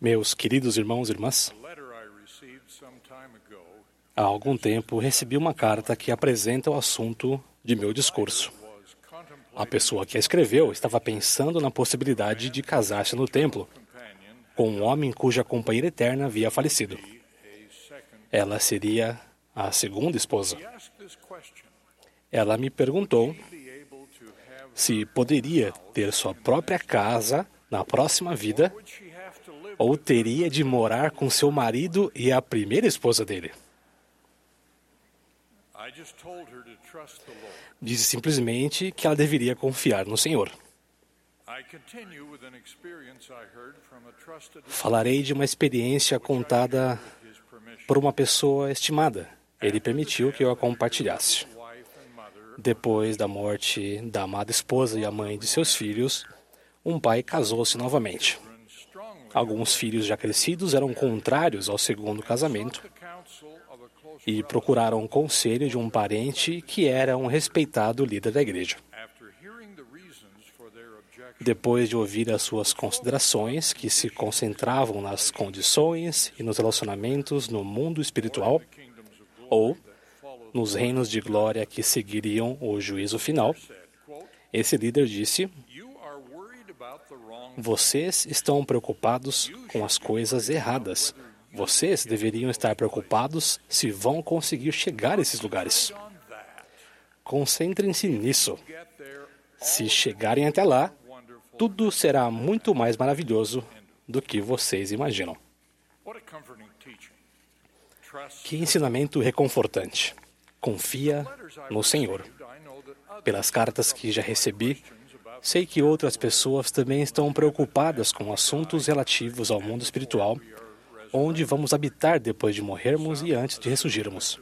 Meus queridos irmãos e irmãs, há algum tempo recebi uma carta que apresenta o assunto de meu discurso. A pessoa que a escreveu estava pensando na possibilidade de casar-se no templo com um homem cuja companheira eterna havia falecido. Ela seria a segunda esposa. Ela me perguntou se poderia ter sua própria casa na próxima vida ou teria de morar com seu marido e a primeira esposa dele. Disse simplesmente que ela deveria confiar no Senhor. Falarei de uma experiência contada por uma pessoa estimada. Ele permitiu que eu a compartilhasse. Depois da morte da amada esposa e a mãe de seus filhos, um pai casou-se novamente. Alguns filhos já crescidos eram contrários ao segundo casamento e procuraram o conselho de um parente que era um respeitado líder da igreja. Depois de ouvir as suas considerações, que se concentravam nas condições e nos relacionamentos no mundo espiritual, ou nos reinos de glória que seguiriam o juízo final, esse líder disse: Vocês estão preocupados com as coisas erradas. Vocês deveriam estar preocupados se vão conseguir chegar a esses lugares. Concentrem-se nisso. Se chegarem até lá, tudo será muito mais maravilhoso do que vocês imaginam. Que ensinamento reconfortante. Confia no Senhor. Pelas cartas que já recebi, sei que outras pessoas também estão preocupadas com assuntos relativos ao mundo espiritual, onde vamos habitar depois de morrermos e antes de ressurgirmos.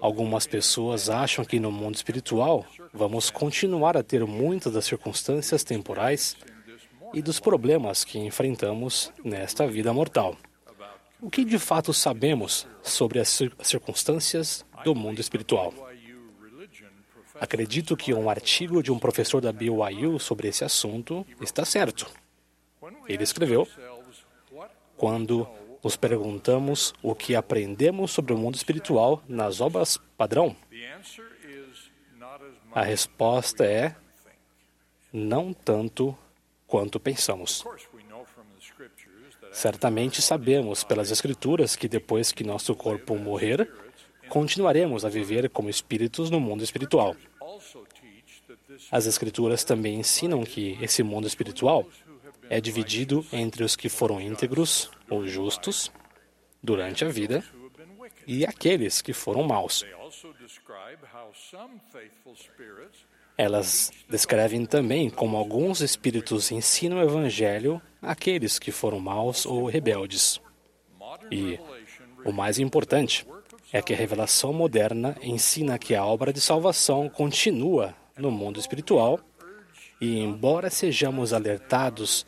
Algumas pessoas acham que no mundo espiritual vamos continuar a ter muitas das circunstâncias temporais e dos problemas que enfrentamos nesta vida mortal. O que de fato sabemos sobre as cir- circunstâncias do mundo espiritual? Acredito que um artigo de um professor da BYU sobre esse assunto está certo. Ele escreveu: Quando nos perguntamos o que aprendemos sobre o mundo espiritual nas obras padrão, a resposta é não tanto quanto pensamos. Certamente sabemos pelas Escrituras que depois que nosso corpo morrer, continuaremos a viver como espíritos no mundo espiritual. As Escrituras também ensinam que esse mundo espiritual é dividido entre os que foram íntegros ou justos durante a vida e aqueles que foram maus. Elas descrevem também como alguns espíritos ensinam o evangelho àqueles que foram maus ou rebeldes. E o mais importante é que a revelação moderna ensina que a obra de salvação continua no mundo espiritual e, embora sejamos alertados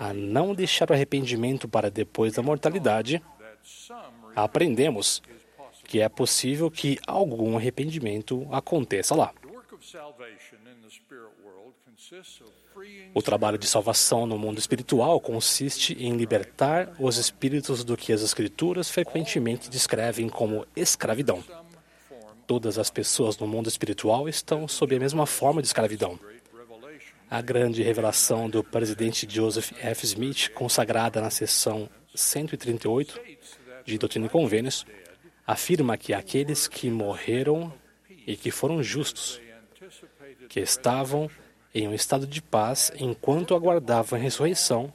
a não deixar o arrependimento para depois da mortalidade, aprendemos que é possível que algum arrependimento aconteça lá. O trabalho de salvação no mundo espiritual consiste em libertar os espíritos do que as Escrituras frequentemente descrevem como escravidão. Todas as pessoas no mundo espiritual estão sob a mesma forma de escravidão. A grande revelação do presidente Joseph F. Smith, consagrada na seção 138 de Doutrina e Convênios, afirma que aqueles que morreram e que foram justos, que estavam em um estado de paz enquanto aguardavam a ressurreição,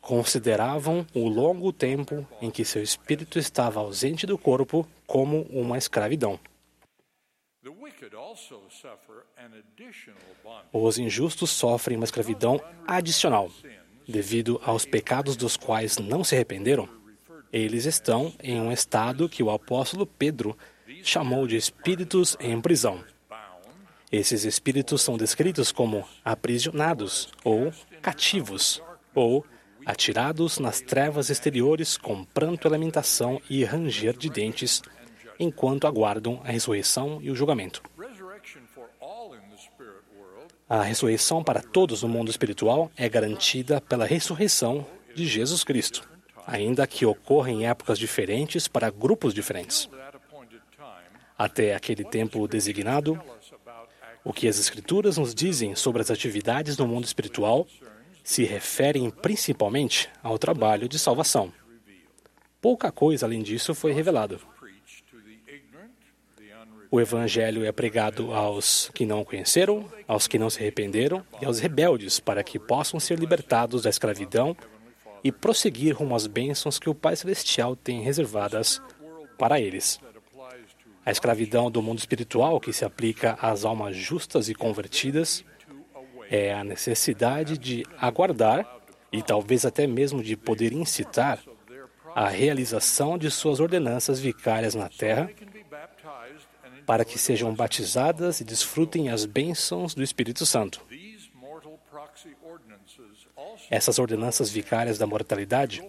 consideravam o longo tempo em que seu espírito estava ausente do corpo como uma escravidão. Os injustos sofrem uma escravidão adicional. Devido aos pecados dos quais não se arrependeram, eles estão em um estado que o apóstolo Pedro chamou de espíritos em prisão. Esses espíritos são descritos como aprisionados ou cativos ou atirados nas trevas exteriores com pranto lamentação e ranger de dentes, enquanto aguardam a ressurreição e o julgamento. A ressurreição para todos no mundo espiritual é garantida pela ressurreição de Jesus Cristo, ainda que ocorra em épocas diferentes para grupos diferentes. Até aquele tempo designado, o que as Escrituras nos dizem sobre as atividades no mundo espiritual se referem principalmente ao trabalho de salvação. Pouca coisa além disso foi revelado. O Evangelho é pregado aos que não o conheceram, aos que não se arrependeram e aos rebeldes, para que possam ser libertados da escravidão e prosseguir rumo às bênçãos que o Pai Celestial tem reservadas para eles. A escravidão do mundo espiritual, que se aplica às almas justas e convertidas, é a necessidade de aguardar e talvez até mesmo de poder incitar a realização de suas ordenanças vicárias na terra para que sejam batizadas e desfrutem as bênçãos do Espírito Santo. Essas ordenanças vicárias da mortalidade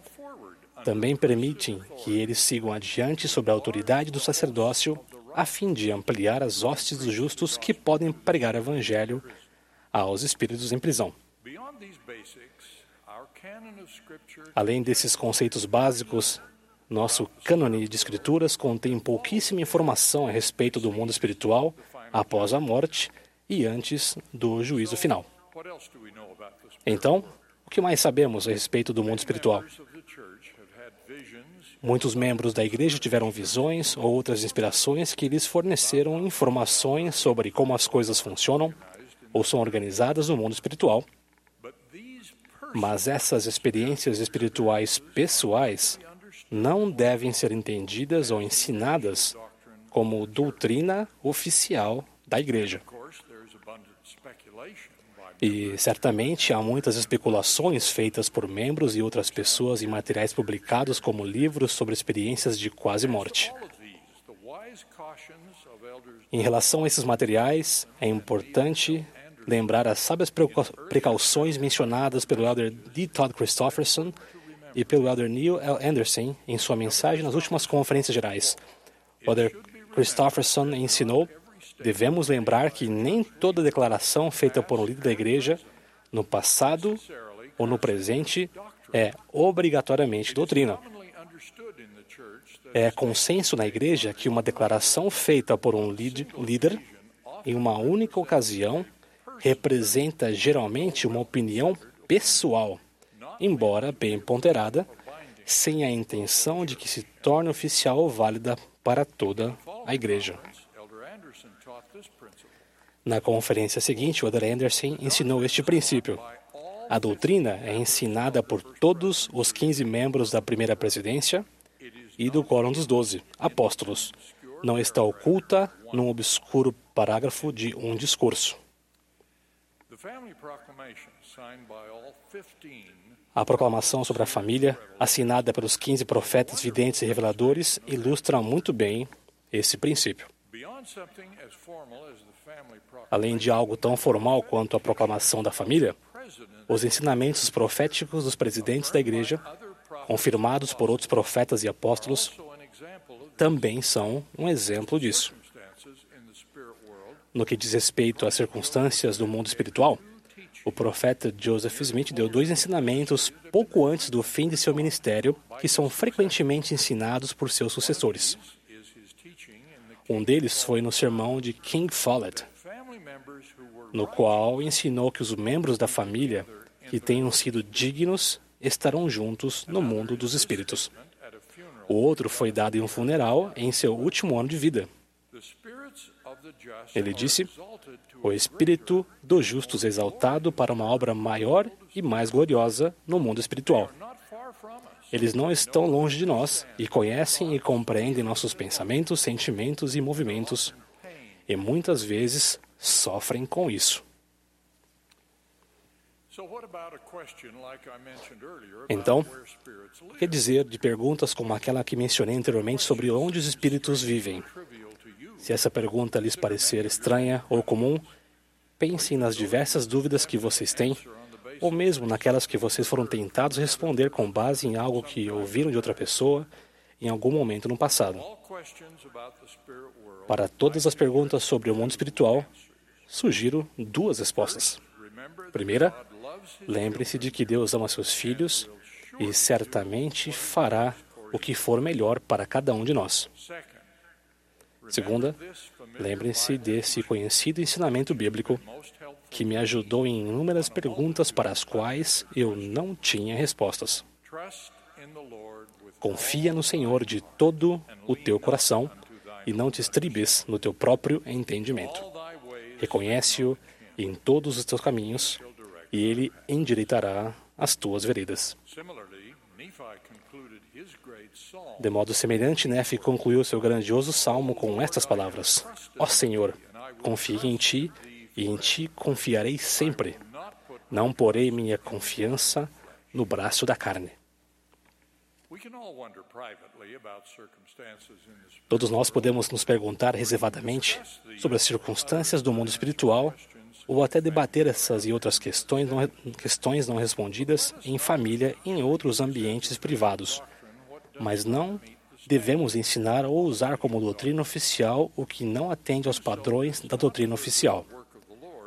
também permitem que eles sigam adiante sob a autoridade do sacerdócio, a fim de ampliar as hostes dos justos que podem pregar o Evangelho aos espíritos em prisão. Além desses conceitos básicos, nosso cânone de escrituras contém pouquíssima informação a respeito do mundo espiritual após a morte e antes do juízo final. Então, o que mais sabemos a respeito do mundo espiritual? Muitos membros da igreja tiveram visões ou outras inspirações que lhes forneceram informações sobre como as coisas funcionam ou são organizadas no mundo espiritual. Mas essas experiências espirituais pessoais não devem ser entendidas ou ensinadas como doutrina oficial da Igreja. E certamente há muitas especulações feitas por membros e outras pessoas em materiais publicados como livros sobre experiências de quase morte. Em relação a esses materiais, é importante lembrar as sábias precauções mencionadas pelo elder D. Todd Christofferson e pelo Elder Neil L. Anderson em sua mensagem nas últimas conferências gerais. O Elder Christofferson ensinou: devemos lembrar que nem toda declaração feita por um líder da igreja, no passado ou no presente, é obrigatoriamente doutrina. É consenso na igreja que uma declaração feita por um líder em uma única ocasião representa geralmente uma opinião pessoal embora bem ponderada, sem a intenção de que se torne oficial ou válida para toda a Igreja. Na conferência seguinte, o Elder Anderson ensinou este princípio. A doutrina é ensinada por todos os 15 membros da primeira presidência e do Quórum dos Doze apóstolos. Não está oculta num obscuro parágrafo de um discurso. A proclamação sobre a família, assinada pelos 15 profetas videntes e reveladores, ilustra muito bem esse princípio. Além de algo tão formal quanto a proclamação da família, os ensinamentos proféticos dos presidentes da igreja, confirmados por outros profetas e apóstolos, também são um exemplo disso. No que diz respeito às circunstâncias do mundo espiritual, o profeta Joseph Smith deu dois ensinamentos pouco antes do fim de seu ministério que são frequentemente ensinados por seus sucessores. Um deles foi no sermão de King Follett, no qual ensinou que os membros da família que tenham sido dignos estarão juntos no mundo dos espíritos. O outro foi dado em um funeral em seu último ano de vida. Ele disse: O espírito dos justos exaltado para uma obra maior e mais gloriosa no mundo espiritual. Eles não estão longe de nós e conhecem e compreendem nossos pensamentos, sentimentos e movimentos, e muitas vezes sofrem com isso. Então, o que dizer de perguntas como aquela que mencionei anteriormente sobre onde os espíritos vivem? Se essa pergunta lhes parecer estranha ou comum, pensem nas diversas dúvidas que vocês têm, ou mesmo naquelas que vocês foram tentados responder com base em algo que ouviram de outra pessoa em algum momento no passado. Para todas as perguntas sobre o mundo espiritual, sugiro duas respostas. Primeira, lembre-se de que Deus ama seus filhos e certamente fará o que for melhor para cada um de nós. Segunda, lembre-se desse conhecido ensinamento bíblico que me ajudou em inúmeras perguntas para as quais eu não tinha respostas. Confia no Senhor de todo o teu coração e não te estribes no teu próprio entendimento. Reconhece-o em todos os teus caminhos e ele endireitará as tuas veredas. De modo semelhante, Nefe concluiu seu grandioso salmo com estas palavras: Ó Senhor, confio em ti e em ti confiarei sempre. Não porei minha confiança no braço da carne. Todos nós podemos nos perguntar reservadamente sobre as circunstâncias do mundo espiritual ou até debater essas e outras questões não, questões não respondidas em família e em outros ambientes privados. Mas não devemos ensinar ou usar como doutrina oficial o que não atende aos padrões da doutrina oficial.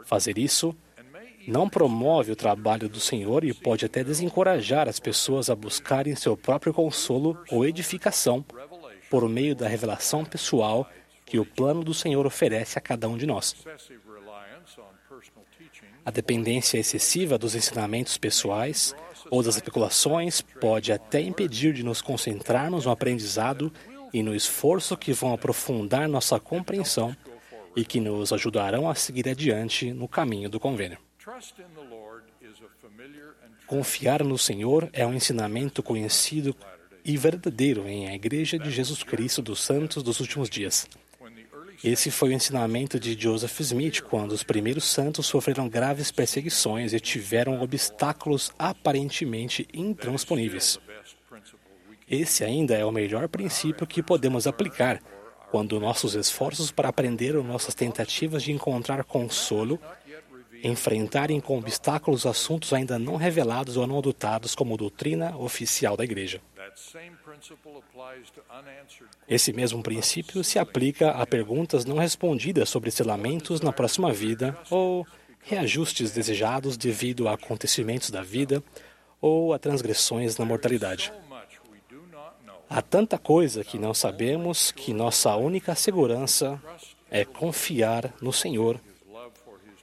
Fazer isso não promove o trabalho do Senhor e pode até desencorajar as pessoas a buscarem seu próprio consolo ou edificação por meio da revelação pessoal que o plano do Senhor oferece a cada um de nós. A dependência excessiva dos ensinamentos pessoais ou das especulações pode até impedir de nos concentrarmos no aprendizado e no esforço que vão aprofundar nossa compreensão e que nos ajudarão a seguir adiante no caminho do convênio. Confiar no Senhor é um ensinamento conhecido e verdadeiro em a Igreja de Jesus Cristo dos Santos dos Últimos Dias. Esse foi o ensinamento de Joseph Smith quando os primeiros santos sofreram graves perseguições e tiveram obstáculos aparentemente intransponíveis. Esse ainda é o melhor princípio que podemos aplicar quando nossos esforços para aprender ou nossas tentativas de encontrar consolo enfrentarem com obstáculos assuntos ainda não revelados ou não adotados como doutrina oficial da Igreja. Esse mesmo princípio se aplica a perguntas não respondidas sobre selamentos na próxima vida ou reajustes desejados devido a acontecimentos da vida ou a transgressões na mortalidade. Há tanta coisa que não sabemos que nossa única segurança é confiar no Senhor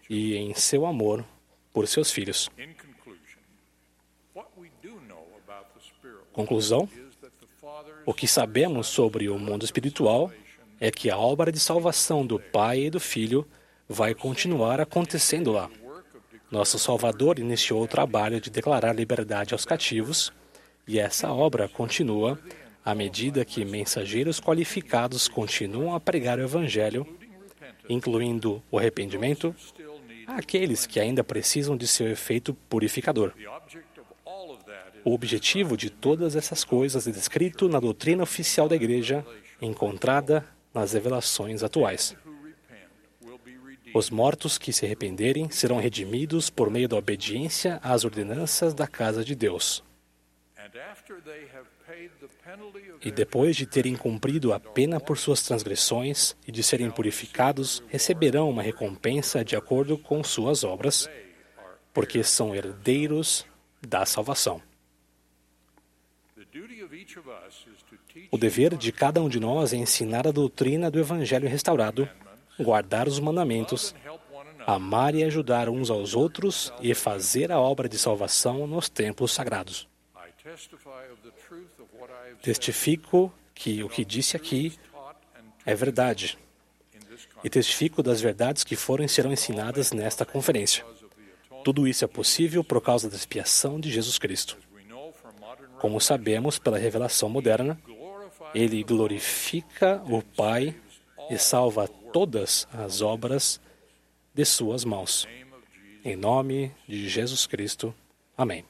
e em seu amor por seus filhos. Conclusão: O que sabemos sobre o mundo espiritual é que a obra de salvação do Pai e do Filho vai continuar acontecendo lá. Nosso Salvador iniciou o trabalho de declarar liberdade aos cativos, e essa obra continua à medida que mensageiros qualificados continuam a pregar o Evangelho, incluindo o arrependimento, àqueles que ainda precisam de seu efeito purificador. O objetivo de todas essas coisas é descrito na doutrina oficial da Igreja, encontrada nas revelações atuais. Os mortos que se arrependerem serão redimidos por meio da obediência às ordenanças da casa de Deus. E depois de terem cumprido a pena por suas transgressões e de serem purificados, receberão uma recompensa de acordo com suas obras, porque são herdeiros da salvação. O dever de cada um de nós é ensinar a doutrina do Evangelho restaurado, guardar os mandamentos, amar e ajudar uns aos outros e fazer a obra de salvação nos templos sagrados. Testifico que o que disse aqui é verdade. E testifico das verdades que foram e serão ensinadas nesta conferência. Tudo isso é possível por causa da expiação de Jesus Cristo. Como sabemos pela revelação moderna, ele glorifica o Pai e salva todas as obras de suas mãos. Em nome de Jesus Cristo. Amém.